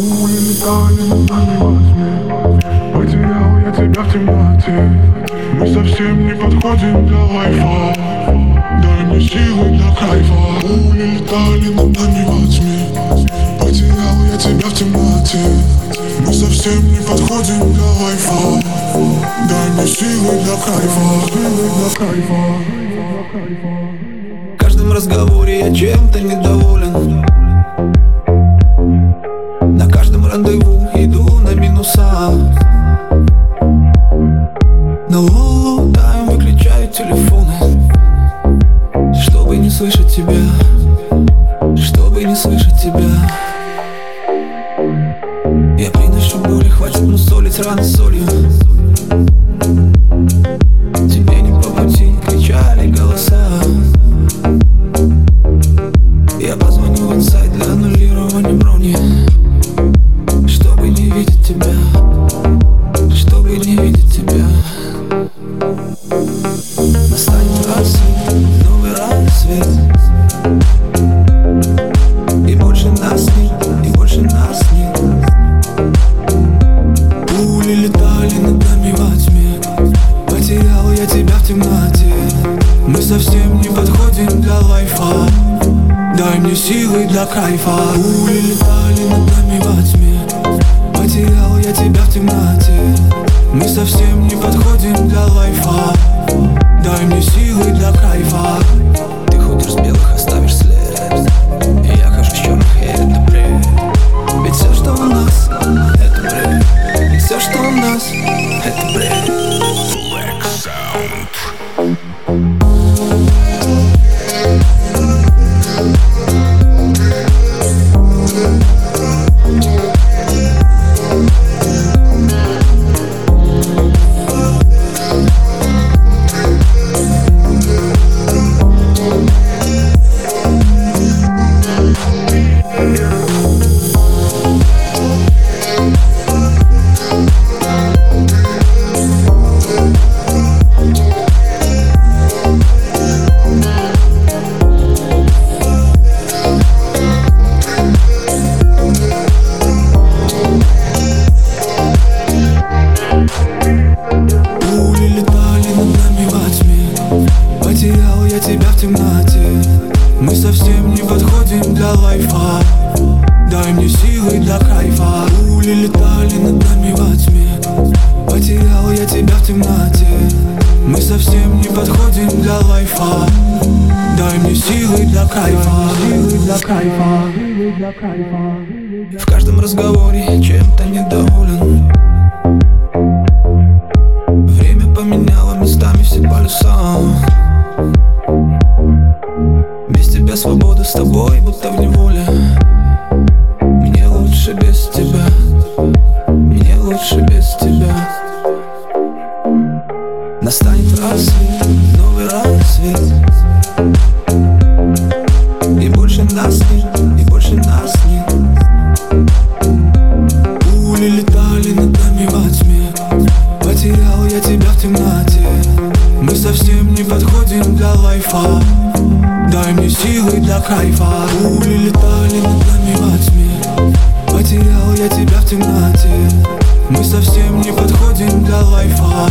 улетали на Потерял я тебя в темноте. Мы совсем не подходим для лайфа Дай мне силы для кайфа. Улетали над нами возьми Потерял я тебя в темноте. Мы совсем не подходим для лайфа Дай мне силы для кайфа. Силы для кайфа. В каждом разговоре я чем-то недоволен. Чтобы не слышать тебя. Я приношу боли, хватит мусолить раны солью не подходим для лайфа. Дай мне силы для кайфа. Пули летали над нами во тьме. Потерял я тебя в темноте. Мы совсем не подходим для лайфа. Дай мне силы для кайфа. Ты с белых, оставишь темноте. Мы совсем не подходим для лайфа. Дай мне силы для кайфа. В каждом разговоре чем-то недоволен. Время поменяло местами все полюса. Без тебя свобода с тобой, будто в неволе Дай мне силы для кайфа. Пули летали над нами во тьме. Потерял я тебя в темноте. Мы совсем не подходим для лайфа